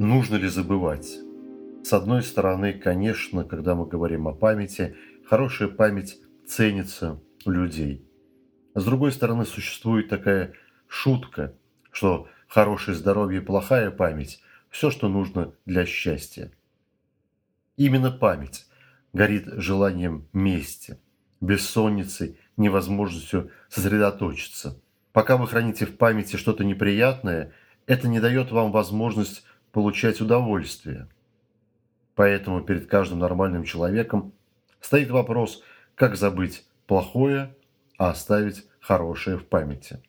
Нужно ли забывать? С одной стороны, конечно, когда мы говорим о памяти, хорошая память ценится у людей. С другой стороны, существует такая шутка, что хорошее здоровье и плохая память – все, что нужно для счастья. Именно память горит желанием мести, бессонницей, невозможностью сосредоточиться. Пока вы храните в памяти что-то неприятное, это не дает вам возможность получать удовольствие. Поэтому перед каждым нормальным человеком стоит вопрос, как забыть плохое, а оставить хорошее в памяти.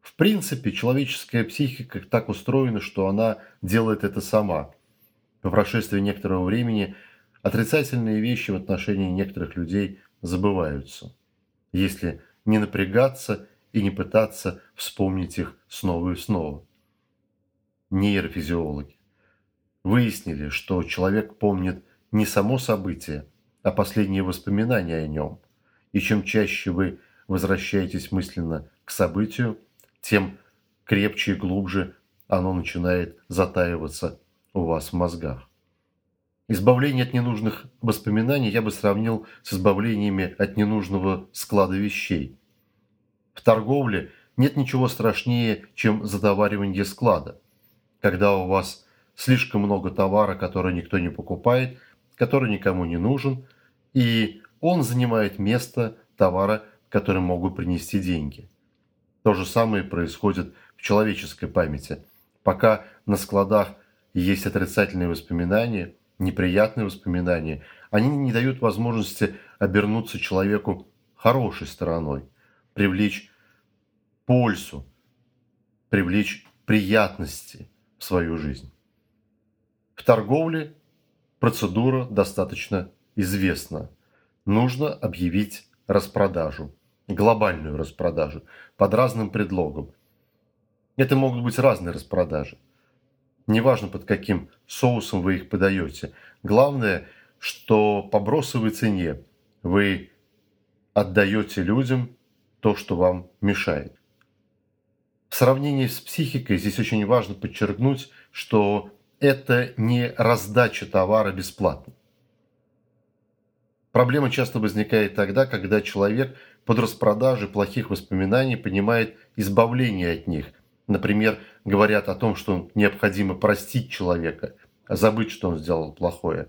В принципе, человеческая психика так устроена, что она делает это сама. По прошествии некоторого времени отрицательные вещи в отношении некоторых людей забываются, если не напрягаться и не пытаться вспомнить их снова и снова нейрофизиологи, выяснили, что человек помнит не само событие, а последние воспоминания о нем. И чем чаще вы возвращаетесь мысленно к событию, тем крепче и глубже оно начинает затаиваться у вас в мозгах. Избавление от ненужных воспоминаний я бы сравнил с избавлениями от ненужного склада вещей. В торговле нет ничего страшнее, чем затоваривание склада когда у вас слишком много товара, который никто не покупает, который никому не нужен, и он занимает место товара, который могут принести деньги. То же самое происходит в человеческой памяти. Пока на складах есть отрицательные воспоминания, неприятные воспоминания, они не дают возможности обернуться человеку хорошей стороной, привлечь пользу, привлечь приятности – свою жизнь. В торговле процедура достаточно известна. Нужно объявить распродажу, глобальную распродажу, под разным предлогом. Это могут быть разные распродажи. Неважно, под каким соусом вы их подаете. Главное, что по бросовой цене вы отдаете людям то, что вам мешает. В сравнении с психикой здесь очень важно подчеркнуть, что это не раздача товара бесплатно. Проблема часто возникает тогда, когда человек под распродажей плохих воспоминаний понимает избавление от них. Например, говорят о том, что необходимо простить человека, забыть, что он сделал плохое.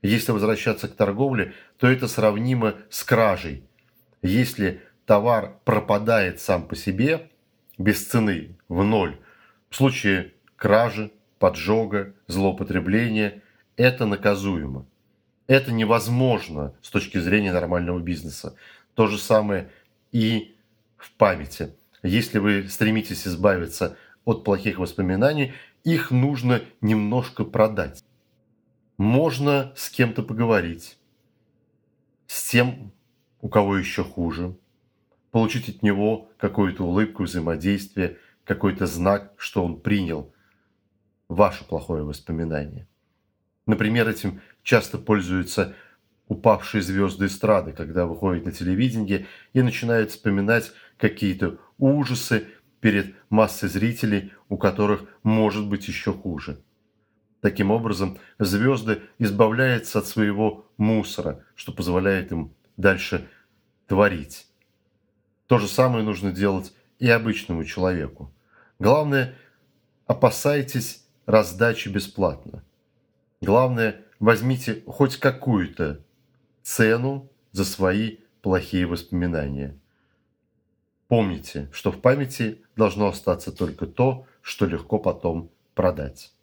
Если возвращаться к торговле, то это сравнимо с кражей. Если товар пропадает сам по себе, без цены, в ноль. В случае кражи, поджога, злоупотребления это наказуемо. Это невозможно с точки зрения нормального бизнеса. То же самое и в памяти. Если вы стремитесь избавиться от плохих воспоминаний, их нужно немножко продать. Можно с кем-то поговорить, с тем, у кого еще хуже, получить от него какую-то улыбку, взаимодействие, какой-то знак, что он принял ваше плохое воспоминание. Например, этим часто пользуются упавшие звезды эстрады, когда выходят на телевидение и начинают вспоминать какие-то ужасы перед массой зрителей, у которых может быть еще хуже. Таким образом, звезды избавляются от своего мусора, что позволяет им дальше творить. То же самое нужно делать и обычному человеку. Главное, опасайтесь раздачи бесплатно. Главное, возьмите хоть какую-то цену за свои плохие воспоминания. Помните, что в памяти должно остаться только то, что легко потом продать.